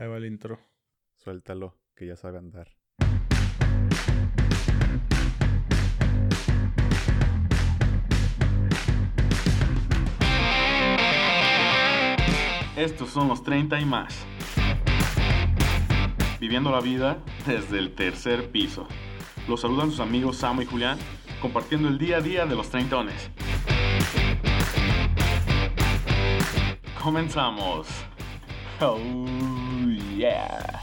Ahí va el intro. Suéltalo, que ya sabe andar. Estos son los 30 y más. Viviendo la vida desde el tercer piso. Los saludan sus amigos Samo y Julián, compartiendo el día a día de los treintones. Comenzamos. Oh, yeah.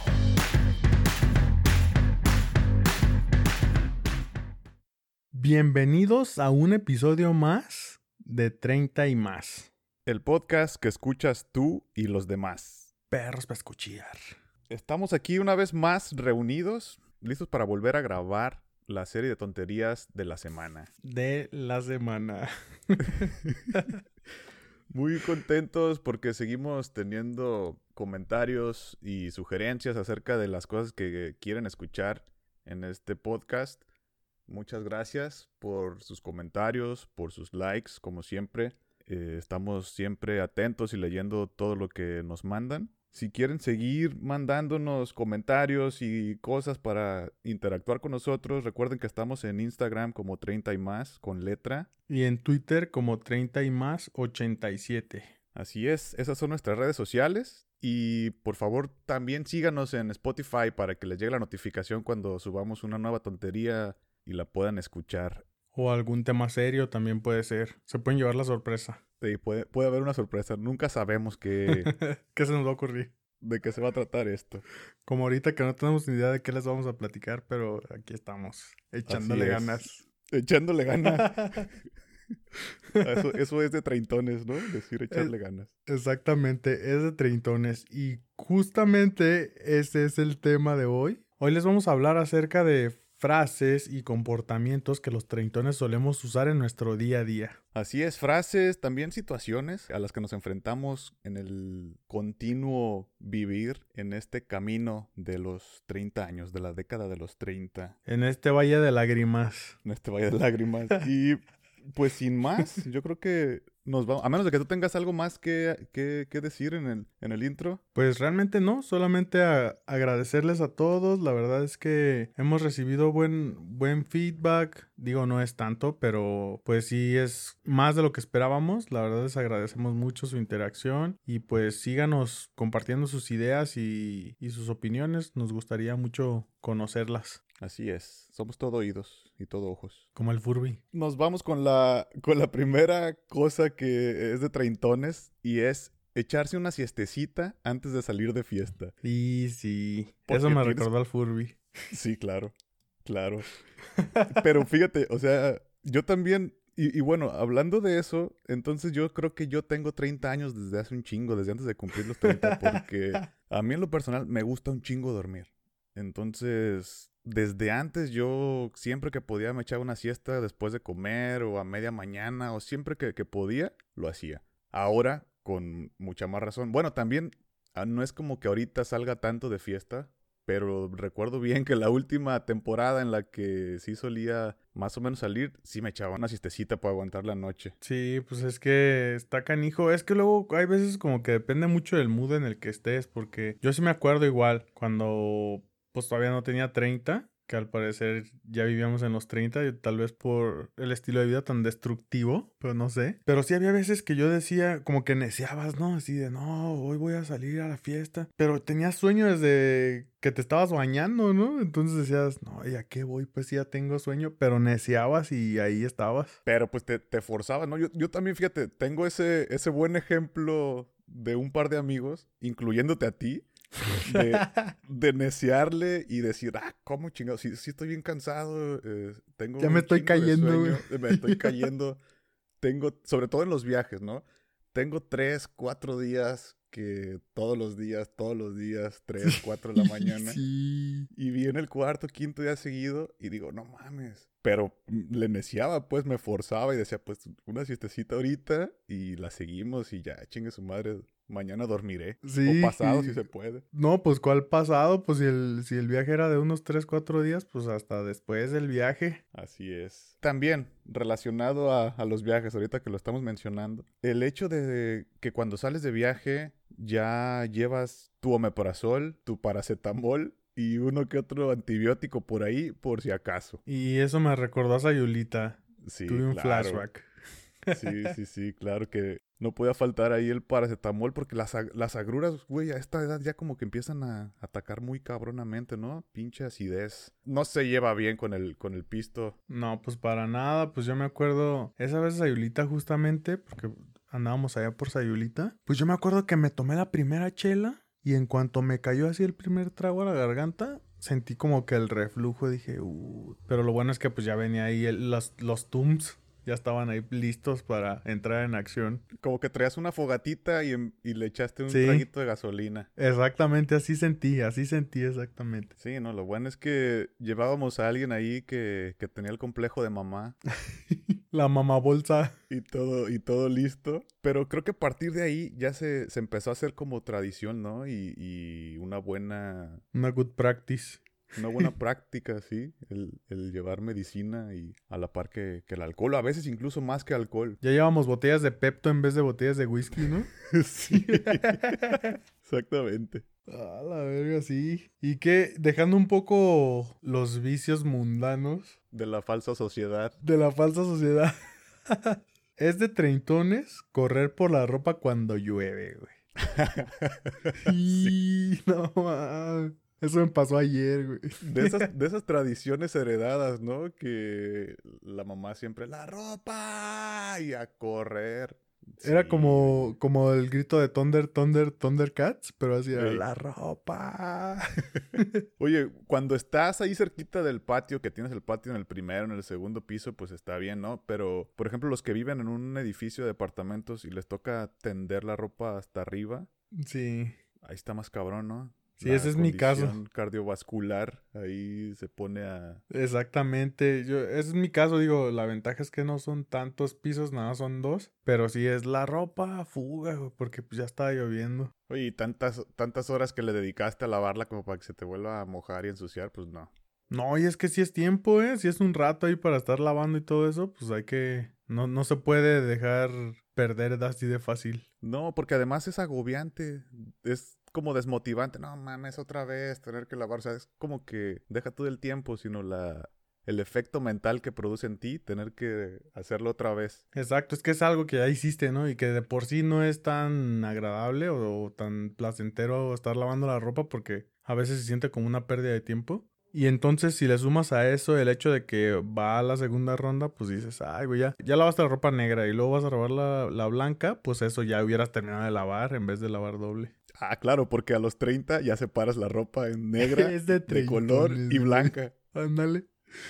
Bienvenidos a un episodio más de 30 y más. El podcast que escuchas tú y los demás. Perros para escuchar. Estamos aquí una vez más reunidos, listos para volver a grabar la serie de tonterías de la semana. De la semana. Muy contentos porque seguimos teniendo comentarios y sugerencias acerca de las cosas que quieren escuchar en este podcast. Muchas gracias por sus comentarios, por sus likes, como siempre. Eh, estamos siempre atentos y leyendo todo lo que nos mandan. Si quieren seguir mandándonos comentarios y cosas para interactuar con nosotros, recuerden que estamos en Instagram como 30 y más con letra. Y en Twitter como 30 y más 87. Así es, esas son nuestras redes sociales. Y por favor también síganos en Spotify para que les llegue la notificación cuando subamos una nueva tontería y la puedan escuchar. O algún tema serio también puede ser. Se pueden llevar la sorpresa. Sí, puede, puede haber una sorpresa. Nunca sabemos qué, ¿Qué se nos va a ocurrir? de qué se va a tratar esto. Como ahorita que no tenemos ni idea de qué les vamos a platicar, pero aquí estamos, echándole es. ganas. Echándole ganas. Eso, eso es de treintones, ¿no? Decir echarle ganas. Exactamente, es de treintones. Y justamente ese es el tema de hoy. Hoy les vamos a hablar acerca de frases y comportamientos que los treintones solemos usar en nuestro día a día. Así es, frases, también situaciones a las que nos enfrentamos en el continuo vivir en este camino de los 30 años, de la década de los 30, En este valle de lágrimas. en este valle de lágrimas. Y pues sin más, yo creo que nos vamos, a menos de que tú tengas algo más que, que, que decir en el, en el intro. Pues realmente no, solamente a- agradecerles a todos. La verdad es que hemos recibido buen, buen feedback. Digo, no es tanto, pero pues sí es más de lo que esperábamos. La verdad les agradecemos mucho su interacción y pues síganos compartiendo sus ideas y, y sus opiniones. Nos gustaría mucho conocerlas, Así es, somos todo oídos y todo ojos. como el Furby. Nos vamos con la, con la primera cosa que es de treintones y es echarse una siestecita antes de salir de fiesta. Y sí, Porque eso me tienes- recordó al Furby. Sí, claro, claro. Pero fíjate, o sea, yo también, y, y bueno, hablando de eso, entonces yo creo que yo tengo 30 años desde hace un chingo, desde antes de cumplir los 30, porque a mí en lo personal me gusta un chingo dormir. Entonces, desde antes yo siempre que podía me echaba una siesta después de comer o a media mañana o siempre que, que podía, lo hacía. Ahora, con mucha más razón. Bueno, también ah, no es como que ahorita salga tanto de fiesta, pero recuerdo bien que la última temporada en la que sí solía más o menos salir, sí me echaba una siestecita para aguantar la noche. Sí, pues es que está canijo. Es que luego hay veces como que depende mucho del mood en el que estés, porque yo sí me acuerdo igual cuando pues todavía no tenía 30, que al parecer ya vivíamos en los 30, y tal vez por el estilo de vida tan destructivo, pero no sé. Pero sí había veces que yo decía, como que neciabas, ¿no? Así de, no, hoy voy a salir a la fiesta. Pero tenías sueño desde que te estabas bañando, ¿no? Entonces decías, no, ¿y a qué voy? Pues ya tengo sueño, pero neciabas y ahí estabas. Pero pues te, te forzaba, ¿no? Yo, yo también, fíjate, tengo ese, ese buen ejemplo de un par de amigos, incluyéndote a ti, de, de neciarle y decir, ah, ¿cómo chingado? Sí, sí estoy bien cansado, eh, tengo Ya me estoy cayendo, sueño, eh, Me estoy cayendo. tengo, sobre todo en los viajes, ¿no? Tengo tres, cuatro días que todos los días, todos los días, tres, cuatro de la mañana. Sí. Y viene el cuarto, quinto día seguido y digo, no mames. Pero mm, le neciaba, pues me forzaba y decía, pues una siestecita ahorita y la seguimos y ya, chingue su madre, mañana dormiré. Sí, O pasado, si se puede. No, pues ¿cuál pasado? Pues si el, si el viaje era de unos 3, 4 días, pues hasta después del viaje. Así es. También, relacionado a, a los viajes, ahorita que lo estamos mencionando, el hecho de que cuando sales de viaje ya llevas tu omeprazol, tu paracetamol y uno que otro antibiótico por ahí, por si acaso. Y eso me recordó a Sayulita. Sí, Tuve un claro. flashback. Sí, sí, sí, claro que no podía faltar ahí el paracetamol porque las, las agruras, güey, a esta edad ya como que empiezan a atacar muy cabronamente, ¿no? Pinche acidez. No se lleva bien con el, con el pisto. No, pues para nada. Pues yo me acuerdo, esa vez Sayulita justamente, porque andábamos allá por Sayulita. Pues yo me acuerdo que me tomé la primera chela y en cuanto me cayó así el primer trago a la garganta, sentí como que el reflujo. Dije, uh. Pero lo bueno es que pues ya venía ahí el- los, los tums. Ya estaban ahí listos para entrar en acción. Como que traías una fogatita y, em- y le echaste un Sí. traguito de gasolina. Exactamente, así sentí, así sentí exactamente. Sí, no, lo bueno es que llevábamos a alguien ahí que, que tenía el complejo de mamá La mamá bolsa. y todo, y todo listo. Pero creo que a partir de ahí ya se, se empezó a hacer como tradición, ¿no? Y, y una buena, Una good practice. Una buena práctica, sí, el, el llevar medicina y a la par que, que el alcohol, a veces incluso más que alcohol. Ya llevamos botellas de Pepto en vez de botellas de whisky, ¿no? sí, exactamente. A la verga, sí. Y que, dejando un poco los vicios mundanos De la falsa sociedad. de la falsa sociedad. es de treintones correr por la ropa cuando llueve, güey. Y no mames. Eso me pasó ayer, güey. De esas, de esas tradiciones heredadas, ¿no? Que la mamá siempre, la ropa y a correr. Era Sí, como, como el grito de Thunder, Thunder, Thundercats, pero así era la ropa. Oye, cuando estás ahí cerquita del patio, que tienes el patio en el primero, en el segundo piso, pues está bien, ¿no? Pero, por ejemplo, los que viven en un edificio de departamentos y les toca tender la ropa hasta arriba, Sí. ahí está más cabrón, ¿no? Sí, ese es mi caso. Cardiovascular, ahí se pone a... Exactamente, yo, ese es mi caso, digo, la ventaja es que no son tantos pisos, nada, son dos, pero sí es la ropa fuga, güey, porque pues ya estaba lloviendo. Oye, y tantas, tantas horas que le dedicaste a lavarla como para que se te vuelva a mojar y ensuciar, pues no. No, y es que si es tiempo, ¿eh? Si es un rato ahí para estar lavando y todo eso, pues hay que, no, no se puede dejar perder así de fácil. No, porque además es agobiante, es como desmotivante. No mames, otra vez tener que lavar, o sea, es como que deja todo el tiempo, sino la el efecto mental que produce en ti tener que hacerlo otra vez. Exacto, es que es algo que ya hiciste, ¿no? Y que de por sí no es tan agradable o, o tan placentero estar lavando la ropa porque a veces se siente como una pérdida de tiempo. Y entonces si le sumas a eso el hecho de que va a la segunda ronda, pues dices, ay, güey, ya, ya lavaste la ropa negra y luego vas a lavar la, la blanca, pues eso ya hubieras terminado de lavar en vez de lavar doble. Ah, claro, porque a los 30 ya separas la ropa en negra, Es de de color y blanca. Ándale.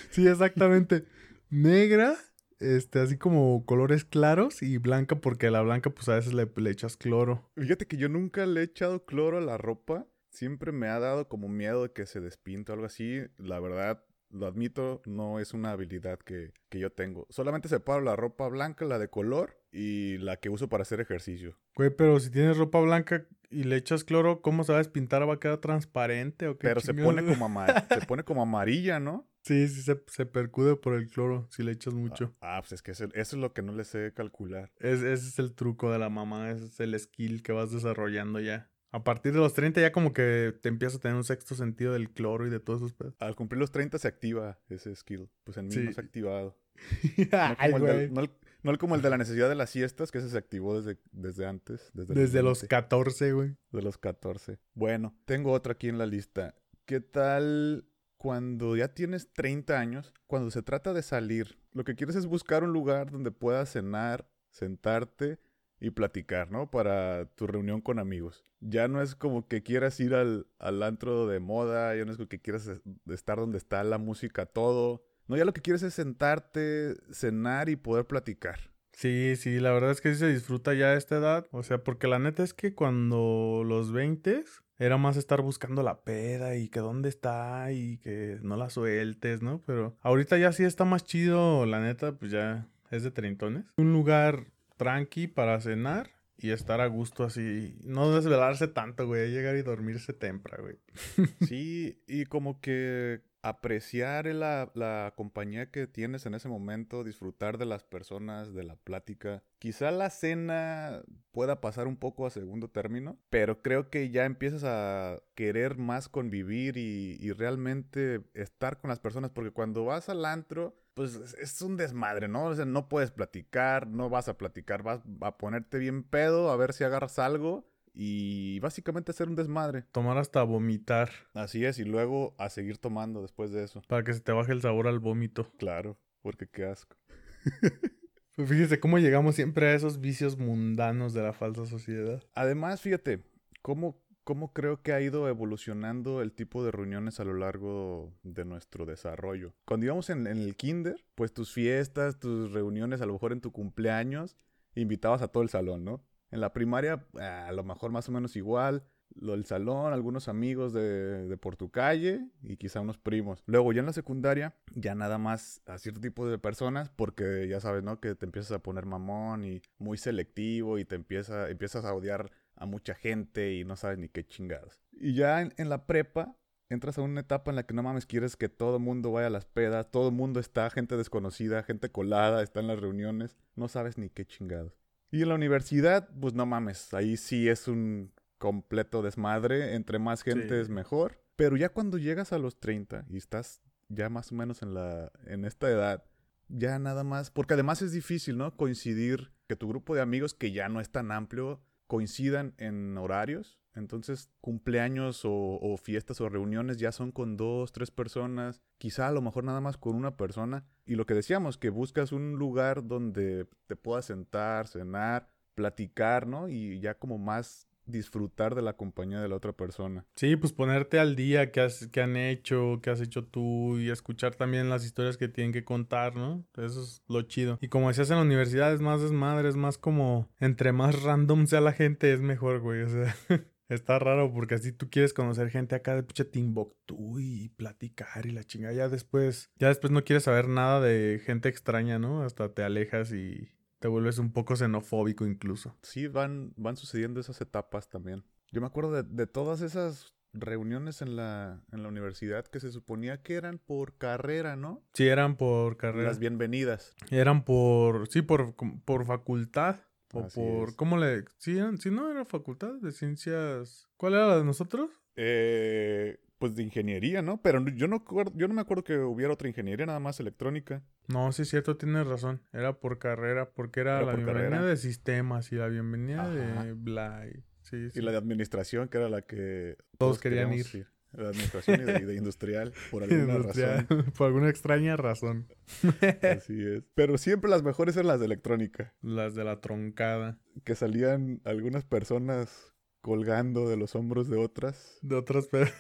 Sí, exactamente. Negra, este, así como colores claros y blanca porque a la blanca pues a veces le, le echas cloro. Fíjate que yo nunca le he echado cloro a la ropa. Siempre me ha dado como miedo de que se despinte o algo así. La verdad, lo admito, no es una habilidad que, que yo tengo. Solamente separo la ropa blanca, la de color y la que uso para hacer ejercicio. Güey, pero si tienes ropa blanca y le echas cloro, ¿cómo se va a despintar? ¿Va a quedar transparente o qué? Pero se pone como, ama- se pone como amarilla, ¿no? Sí, sí, se, se percude por el cloro si le echas mucho. Ah, pues es que eso, eso es lo que no le sé calcular. Es, ese es el truco de la mamá, ese es el skill que vas desarrollando ya. A partir de los 30 ya como que te empiezas a tener un sexto sentido del cloro y de todos esos pedos. Al cumplir los 30 se activa ese skill. Pues en mí Sí. no se ha activado. No Ay, el no el- no el como el de la necesidad de las siestas, que ese se activó desde, desde antes. Desde, Desde los 20. 14, güey. De los 14. Bueno, tengo otra aquí en la lista. ¿Qué tal cuando ya tienes 30 años? Cuando se trata de salir, lo que quieres es buscar un lugar donde puedas cenar, sentarte y platicar, ¿no? Para tu reunión con amigos. Ya no es como que quieras ir al, al antro de moda, ya no es como que quieras es- estar donde está la música, todo. No, ya lo que quieres es sentarte, cenar y poder platicar. Sí, sí, la verdad es que sí se disfruta ya a esta edad. O sea, porque la neta es que cuando los 20 era más estar buscando la peda y que dónde está y que no la sueltes, ¿no? Pero ahorita ya sí está más chido, la neta, pues ya es de treintones. Un lugar tranqui para cenar y estar a gusto así. No desvelarse tanto, güey. Llegar y dormirse temprano, güey. Sí, y como que apreciar la, la, compañía que tienes en ese momento, disfrutar de las personas, de la plática. Quizá la cena pueda pasar un poco a segundo término, pero creo que ya empiezas a querer más convivir y, y realmente estar con las personas, porque cuando vas al antro, pues es un desmadre, ¿no? O sea, no puedes platicar, no vas a platicar, vas a ponerte bien pedo, a ver si agarras algo y básicamente hacer un desmadre. Tomar hasta vomitar. Así es, y luego a seguir tomando después de eso. Para que se te baje el sabor al vómito. Claro, porque qué asco. pues fíjese cómo llegamos siempre a esos vicios mundanos de la falsa sociedad. Además, fíjate, cómo, cómo creo que ha ido evolucionando el tipo de reuniones a lo largo de nuestro desarrollo. Cuando íbamos en, en el kinder, pues tus fiestas, tus reuniones, a lo mejor en tu cumpleaños, invitabas a todo el salón, ¿no? En la primaria, a lo mejor más o menos igual. Lo del salón, algunos amigos de, de, por tu calle y quizá unos primos. Luego ya en la secundaria, ya nada más a cierto tipo de personas porque ya sabes, ¿no? Que te empiezas a poner mamón y muy selectivo y te empieza, empiezas a odiar a mucha gente y no sabes ni qué chingados. Y ya en, en la prepa, entras a una etapa en la que no mames, quieres que todo mundo vaya a las pedas, todo mundo está, gente desconocida, gente colada, está en las reuniones, no sabes ni qué chingados. Y en la universidad, pues no mames, ahí sí es un completo desmadre, entre más gente sí. es mejor. Pero ya cuando llegas a los 30 y estás ya más o menos en la en esta edad, ya nada más, porque además es difícil, ¿no? Coincidir que tu grupo de amigos que ya no es tan amplio coincidan en horarios. Entonces, cumpleaños o, o, fiestas o reuniones ya son con dos, tres personas, quizá a lo mejor nada más con una persona. Y lo que decíamos, que buscas un lugar donde te puedas sentar, cenar, platicar, ¿no? Y ya como más disfrutar de la compañía de la otra persona. Sí, pues ponerte al día qué, has, qué han hecho, qué has hecho tú y escuchar también las historias que tienen que contar, ¿no? Eso es lo chido. Y como decías en la universidad, es más desmadre, es más como entre más random sea la gente, es mejor, güey. O sea, está raro porque así tú quieres conocer gente acá de pinche Timbuktu y platicar y la chingada. Ya después, ya después no quieres saber nada de gente extraña, ¿no? Hasta te alejas y te vuelves un poco xenofóbico incluso. Sí, van, van sucediendo esas etapas también. Yo me acuerdo de, de todas esas reuniones en la, en la universidad que se suponía que eran por carrera, ¿no? Sí, eran por carrera. Las bienvenidas. Eran por, sí, por, por facultad. O Así por, es. ¿cómo le? Sí, sí, no, era facultad de ciencias. ¿Cuál era la de nosotros? Eh, pues de ingeniería, ¿no? Pero yo no, yo no me acuerdo que hubiera otra ingeniería, nada más electrónica. No, sí es cierto, tienes razón. Era por carrera, porque era, Era la bienvenida carrera. de sistemas y la bienvenida Ajá. de bla. y- Sí, sí. Y la de administración, que era la que Todos querían queríamos ir. La administración y de, de industrial, por alguna Industrial, razón. por alguna extraña razón. Así es. Pero siempre las mejores eran las de electrónica. Las de la troncada. Que salían algunas personas colgando de los hombros de otras De otras pe-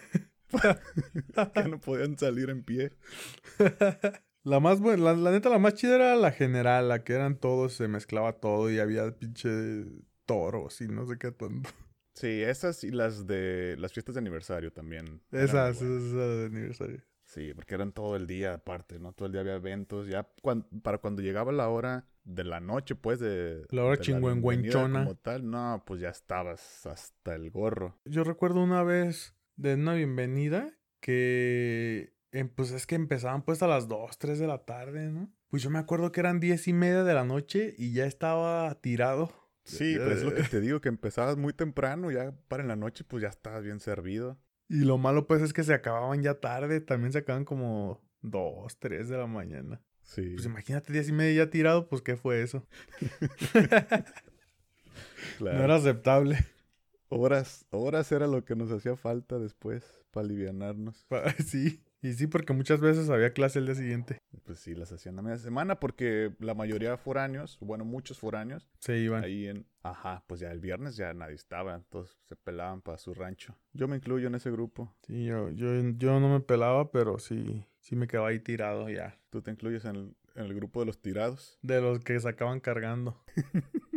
que no podían salir en pie. La más buena, la, la neta, la más chida era la general, la que eran todos, se mezclaba todo y había pinche toros y no sé qué tanto. Sí, esas y las de las fiestas de aniversario también. Esas, esas de aniversario. Sí, porque eran todo el día aparte, ¿no? Todo el día había eventos. Ya cuan- para cuando llegaba la hora de la noche, pues, de... La hora chingüengüenchona. Como tal, no, pues ya estabas hasta el gorro. Yo recuerdo una vez de una bienvenida que em, pues es que empezaban pues a las 2, 3 de la tarde, ¿no? Pues yo me acuerdo que eran 10 y media de la noche y ya estaba tirado. Sí, pero es lo que te digo, que empezabas muy temprano, ya para en la noche, pues ya estabas bien servido. Y lo malo pues es que se acababan ya tarde, también se acaban como 2, 3 de la mañana. Sí. Pues imagínate 10 y media ya tirado, pues ¿qué fue eso? claro. No era aceptable. Horas, horas era lo que nos hacía falta después para alivianarnos. Sí, y sí, porque muchas veces había clase el día siguiente. Pues sí, las hacían a media semana porque la mayoría foráneos, bueno, muchos foráneos, Se iban. ahí en... Ajá, pues ya el viernes ya nadie estaba, todos se pelaban para su rancho. Yo me incluyo en ese grupo. Sí, yo, yo, yo no me pelaba, pero sí, sí me quedaba ahí tirado ya. Tú te incluyes en el, en el grupo de los tirados. De los que se acaban cargando.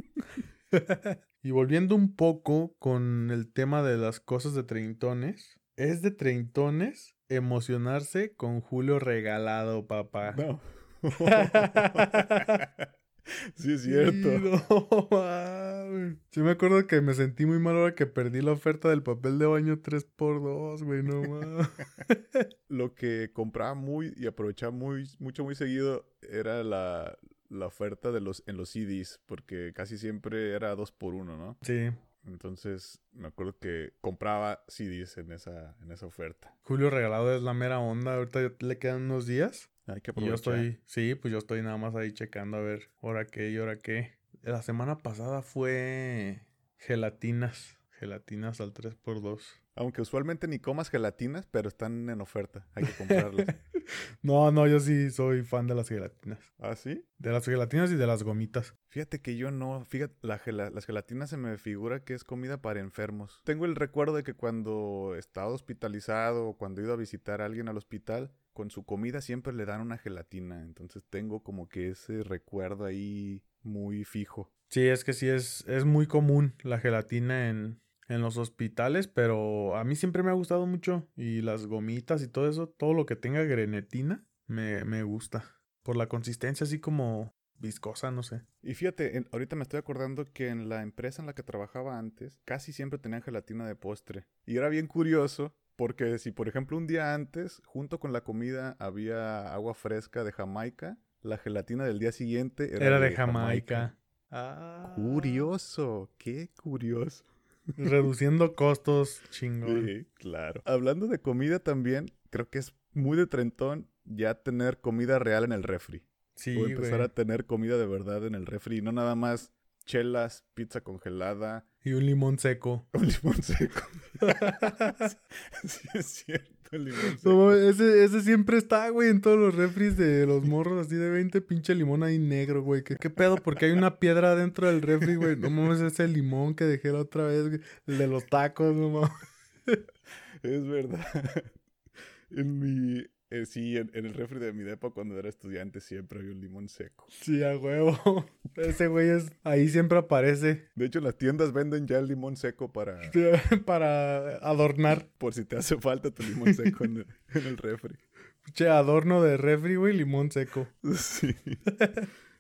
y volviendo un poco con el tema de las cosas de treintones. Es de treintones emocionarse con Julio regalado, papá. No. Sí, es cierto. No mames. Sí me acuerdo que me sentí muy mal ahora que perdí la oferta del papel de baño 3x2, güey, no mames. Lo que compraba muy y aprovechaba muy, mucho, muy seguido era la, la oferta de los, en los CDs, porque casi siempre era dos por uno, ¿no? Sí. Entonces me acuerdo que compraba CDs en esa, en esa oferta. Julio regalado es la mera onda. Ahorita le quedan unos días. Hay que Y yo aprovechar. estoy, sí, pues yo estoy nada más ahí checando a ver hora qué y hora qué. La semana pasada fue gelatinas. Gelatinas al 3x2. Aunque usualmente ni comas gelatinas, pero están en oferta. Hay que comprarlas. No, no, yo sí soy fan de las gelatinas. ¿Ah, sí? De las gelatinas y de las gomitas. Fíjate que yo no, fíjate, la las gelatinas se me figura que es comida para enfermos. Tengo el recuerdo de que cuando estaba hospitalizado o cuando he ido a visitar a alguien al hospital, con su comida siempre le dan una gelatina. Entonces tengo como que ese recuerdo ahí muy fijo. Sí, es que sí es, es muy común la gelatina en, en los hospitales, pero a mí siempre me ha gustado mucho. Y las gomitas y todo eso, todo lo que tenga grenetina, me, me gusta. Por la consistencia así como viscosa, no sé. Y fíjate, en- ahorita me estoy acordando que en la empresa en la que trabajaba antes, casi siempre tenían gelatina de postre. Y era bien curioso, porque si por ejemplo un día antes, junto con la comida, había agua fresca de Jamaica, la gelatina del día siguiente era, Era, de Jamaica. Ah. Curioso, qué curioso. Reduciendo costos, chingón. Sí, claro. Hablando de comida también, creo que es muy de trentón ya tener comida real en el refri. Sí, o empezar güey. a tener comida de verdad en el refri, y no nada más chelas, pizza congelada, Y un limón seco. un limón seco. sí, es cierto, el limón seco. No, ese, ese siempre está, güey, en todos los refris de los morros así de 20, pinche limón ahí negro, güey. ¿Qué, qué pedo? Porque hay una piedra dentro del refri, güey. No mames, ese limón que dejé la otra vez, güey. El de los tacos, no mames. Es verdad. En mi. Eh, sí, en, en el refri de mi depa cuando era estudiante siempre había un limón seco. Sí, a huevo. Ese güey es, ahí siempre aparece De hecho, las tiendas venden ya el limón seco para. para adornar. Por si te hace falta tu limón seco en el, en el refri. Che, adorno de refri, güey, limón seco. Sí.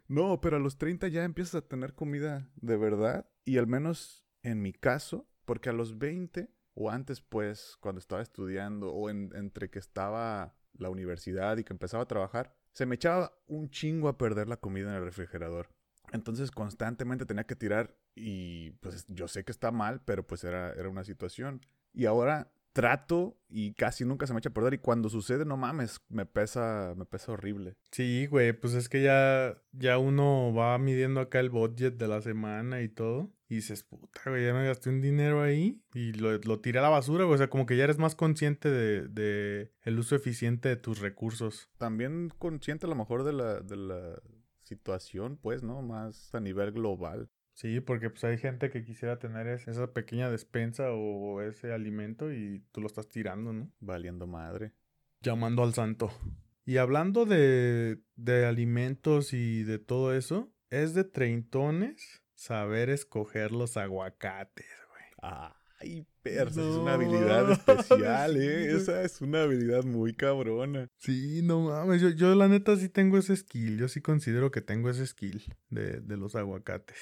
No, pero a los 30 ya empiezas a tener comida de verdad. Y al menos en mi caso, porque a los 20 o antes, pues, cuando estaba estudiando o en- entre que estaba la universidad y que empezaba a trabajar, se me echaba un chingo a perder la comida en el refrigerador. Entonces constantemente tenía que tirar y pues yo sé que está mal, pero pues era, era una situación. Y ahora trato y casi nunca se me echa a perder y cuando sucede, no mames, me pesa, me pesa horrible. Sí, güey, pues es que ya, ya uno va midiendo acá el budget de la semana y todo. Y dices, puta, güey, ya me gasté un dinero ahí y lo, lo tiré a la basura, güey. O sea, como que ya eres más consciente de, de el uso eficiente de tus recursos. También consciente a lo mejor de la, de la situación, pues, ¿no? Más a nivel global. Sí, porque pues hay gente que quisiera tener es- esa pequeña despensa o ese alimento y tú lo estás tirando, ¿no? Valiendo madre. Llamando al santo. Y hablando de, de alimentos y de todo eso, es de treintones saber escoger los aguacates, güey. Ay, persa, es una habilidad especial, sí, ¿eh? Esa es una habilidad muy cabrona. Sí, no mames, yo, yo la neta sí tengo ese skill, yo sí considero que tengo ese skill de, de los aguacates.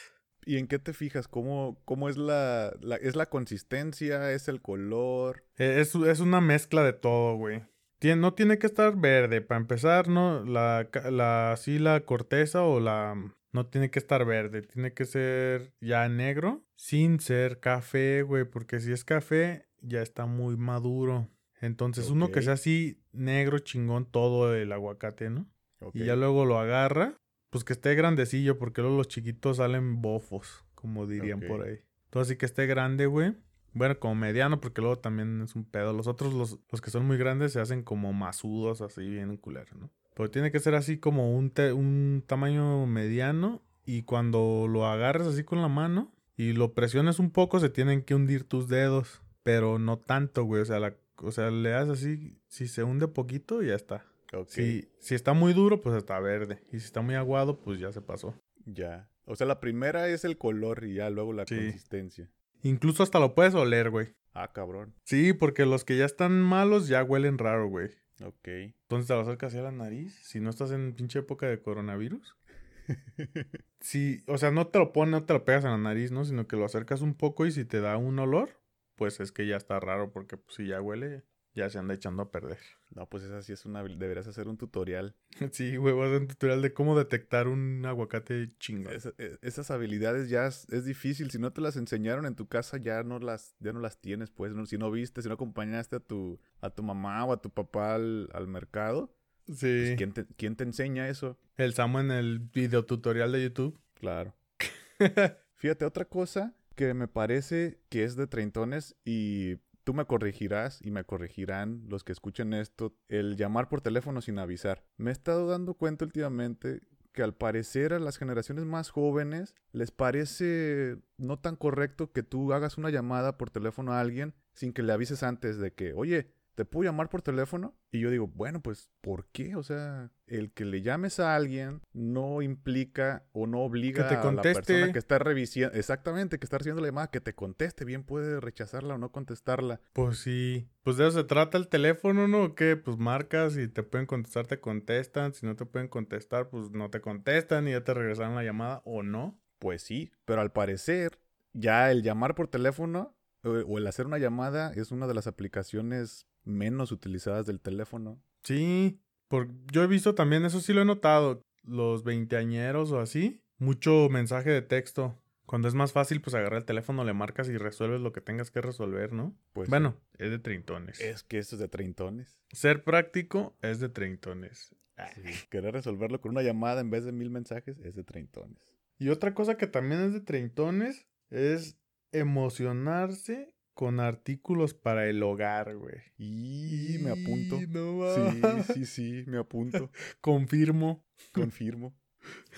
¿Y en qué te fijas? ¿Cómo, cómo es la, la- ¿Es la consistencia? ¿Es el color? Eh, Es, es una mezcla de todo, güey. Tien- no tiene que estar verde, para empezar, no, la, la, así la corteza o la, no tiene que estar verde, tiene que ser ya negro, sin ser café, güey, porque si es café, ya está muy maduro. Entonces, uno que sea así negro, chingón, todo el aguacate, ¿no? Y ya luego lo agarra, pues que esté grandecillo, porque luego los chiquitos salen bofos, como dirían por ahí. Entonces, sí que esté grande, güey. Bueno, como mediano, porque luego también es un pedo. Los otros, los, los que son muy grandes, se hacen como masudos, así bien culeros, ¿no? Pero tiene que ser así como un, te- un tamaño mediano. Y cuando lo agarres así con la mano y lo presiones un poco, se tienen que hundir tus dedos. Pero no tanto, güey. O sea, la, o sea le das así, si se hunde poquito, ya está. Si, si está muy duro, pues está verde. Y si está muy aguado, pues ya se pasó. Ya. O sea, la primera es el color y ya luego la Sí. consistencia. Incluso hasta lo puedes oler, güey. Ah, cabrón. Sí, porque los que ya están malos ya huelen raro, güey. Ok. Entonces te lo acercas hacia la nariz. Si no estás en pinche época de coronavirus. Sí, o sea, no te lo pones, no te lo pegas en la nariz, ¿no? Sino que lo acercas un poco y si te da un olor, pues es que ya está raro porque pues, si ya huele, ya se anda echando a perder. No, pues esa sí es una... Deberías hacer un tutorial. Sí, güey, voy a hacer un tutorial de cómo detectar un aguacate chingón. Esa- e- esas habilidades ya es, es difícil. Si no te las enseñaron en tu casa, ya no las, ya no las tienes, pues. ¿no? Si no viste, si no acompañaste a tu, a tu mamá o a tu papá al, al mercado, pues, Sí. ¿quién, te, quién te enseña eso? El Samo en el video tutorial de YouTube. Claro. Fíjate, otra cosa que me parece que es de treintones y tú me corregirás y me corregirán los que escuchen esto, el llamar por teléfono sin avisar. Me he estado dando cuenta últimamente que al parecer a las generaciones más jóvenes les parece no tan correcto que tú hagas una llamada por teléfono a alguien sin que le avises antes de que, oye, ¿te puedo llamar por teléfono? Y yo digo, bueno, pues, ¿por qué? O sea, el que le llames a alguien no implica o no obliga te a la persona conteste. que está revisando, exactamente, que está recibiendo la llamada, que te conteste. Bien puede rechazarla o no contestarla. Pues sí. Pues de eso se trata el teléfono, ¿no? ¿O ¿Qué? Pues marcas y te pueden contestar, te contestan. Si no te pueden contestar, pues no te contestan y ya te regresaron la llamada o no. Pues sí, pero al parecer ya el llamar por teléfono o, o el hacer una llamada es una de las aplicaciones menos utilizadas del teléfono. Sí. Por... Yo he visto también, eso sí lo he notado, los veinteañeros o así, mucho mensaje de texto. Cuando es más fácil, pues agarrar el teléfono, le marcas y resuelves lo que tengas que resolver, ¿no? Pues bueno, es de treintones. es que eso es de treintones. Ser práctico es de treintones. Sí, Querer resolverlo con una llamada en vez de mil mensajes es de treintones. Y otra cosa que también es de treintones es emocionarse con artículos para el hogar, güey. Y me apunto. No Sí, sí, sí, me apunto. Confirmo. Confirmo.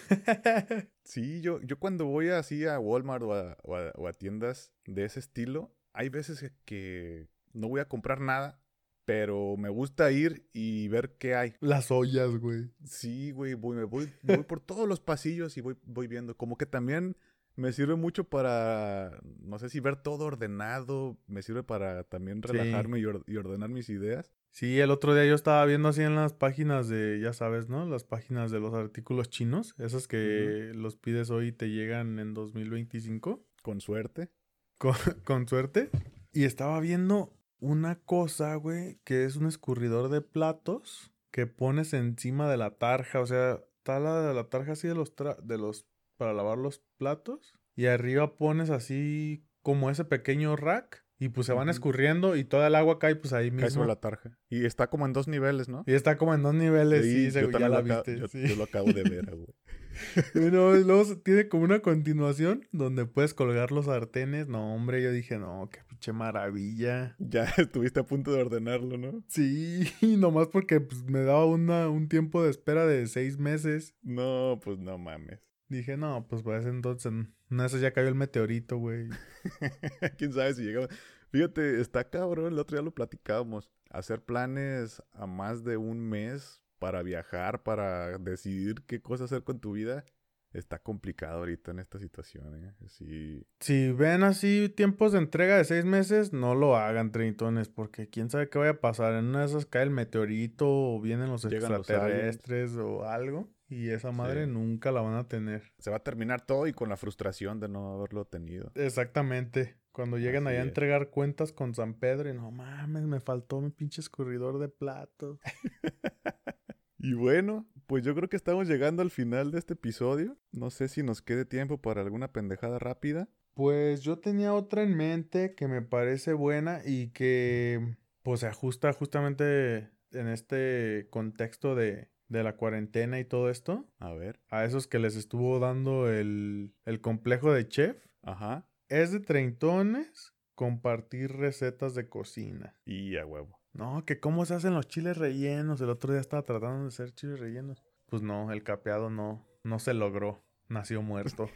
Sí, yo, yo cuando voy así a Walmart o a, o a- o a tiendas de ese estilo, hay veces que- que no voy a comprar nada, pero me gusta ir y ver qué hay. Las ollas, güey. Sí, güey, voy, me voy, voy por todos los pasillos y voy, voy viendo. Como que también me sirve mucho para, no sé si ver todo ordenado, me sirve para también Sí. relajarme y, or- y ordenar mis ideas. Sí, el otro día yo estaba viendo así en las páginas de, ya sabes, ¿no? Las páginas de los artículos chinos, esas que los pides hoy y te llegan en 2025, Con suerte. con, con suerte. Y estaba viendo una cosa, güey, que es un escurridor de platos que pones encima de la tarja, o sea, está la, la tarja así de los, tra- de los, para lavar los platos, y arriba pones así como ese pequeño rack, y pues se van escurriendo y toda el agua cae pues ahí mismo. Cae sobre la tarja. Y está como en dos niveles, ¿no? Y está como en dos niveles, sí, se- yo ya la viste. yo, sí. yo lo acabo de ver, güey. Bueno, luego se- tiene como una continuación donde puedes colgar los sartenes. No, hombre, yo dije, no, qué pinche maravilla. Ya estuviste a punto de ordenarlo, ¿no? Sí, nomás porque pues, me daba una, un tiempo de espera de seis meses. No, pues no mames. Dije, no, pues para ese entonces, de esas ya cayó el meteorito, güey. Quién sabe si llegamos. Fíjate, está cabrón, el otro día lo platicábamos. Hacer planes a más de un mes para viajar, para decidir qué cosa hacer con tu vida, está complicado ahorita en esta situación, ¿eh? Sí. Si ven así tiempos de entrega de seis meses, no lo hagan, treintones, porque quién sabe qué vaya a pasar. En una de esas cae el meteorito o vienen los Llegan los extraterrestres o algo. Y esa madre Sí. nunca la van a tener. Se va a terminar todo y con la frustración de no haberlo tenido. Exactamente. Cuando lleguen Así allá a entregar cuentas con San Pedro y no mames, me faltó mi pinche escurridor de platos. Y bueno, pues yo creo que estamos llegando al final de este episodio. No sé si nos quede tiempo para alguna pendejada rápida. Pues yo tenía otra en mente que me parece buena y que pues se ajusta justamente en este contexto de, de la cuarentena y todo esto. A ver. A esos que les estuvo dando el, el complejo de chef. Ajá. Es de treintones compartir recetas de cocina. Y a huevo. No, que cómo se hacen los chiles rellenos. El otro día estaba tratando de hacer chiles rellenos. Pues no, el capeado no, no se logró. Nació muerto.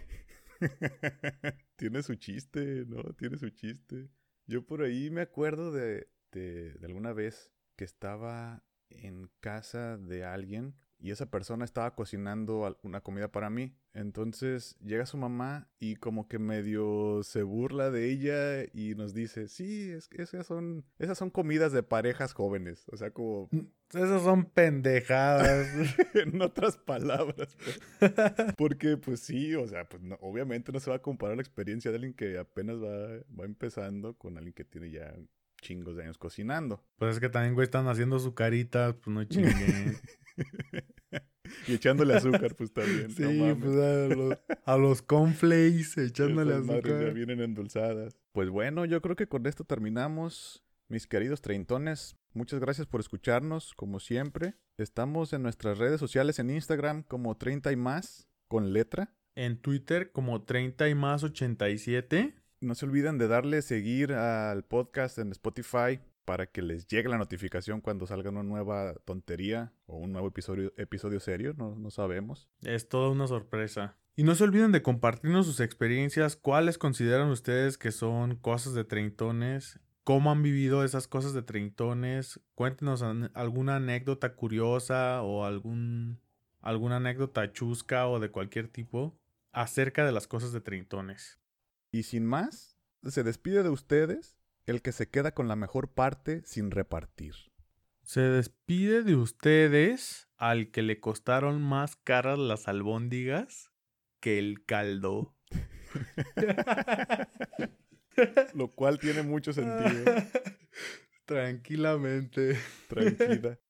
Tiene su chiste, ¿no? Tiene su chiste. Yo por ahí me acuerdo de, de, de alguna vez que estaba en casa de alguien y esa persona estaba cocinando una comida para mí. Entonces llega su mamá y como que medio se burla de ella y nos dice, sí, es que esas son, esas son comidas de parejas jóvenes. O sea, como Esas son pendejadas. en otras palabras. pues. Porque pues sí, o sea, pues no- obviamente no se va a comparar la experiencia de alguien que apenas va, va empezando con alguien que tiene ya chingos de años cocinando. pues es que también, güey, están haciendo su carita, pues no chinguen. Y echándole azúcar, pues también. sí, no pues a los, a los cornflakes echándole Esas madres ya azúcar. vienen endulzadas. Pues bueno, yo creo que con esto terminamos. Mis queridos treintones, muchas gracias por escucharnos, como siempre. Estamos en nuestras redes sociales en Instagram como 30 y más, con letra. En Twitter como 30 y más 87. No se olviden de darle seguir al podcast en Spotify para que les llegue la notificación cuando salga una nueva tontería o un nuevo episodio, episodio serio, no, no sabemos. Es toda una sorpresa. Y no se olviden de compartirnos sus experiencias, cuáles consideran ustedes que son cosas de treintones, cómo han vivido esas cosas de treintones, cuéntenos alguna anécdota curiosa o algún, alguna anécdota chusca o de cualquier tipo acerca de las cosas de treintones. Y sin más, se despide de ustedes el que se queda con la mejor parte sin repartir. Se despide de ustedes al que le costaron más caras las albóndigas que el caldo. Lo cual tiene mucho sentido. Tranquilamente. Tranquila.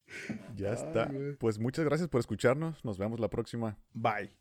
Ya Ay, está. Pues muchas gracias por escucharnos. Nos vemos la próxima. Bye.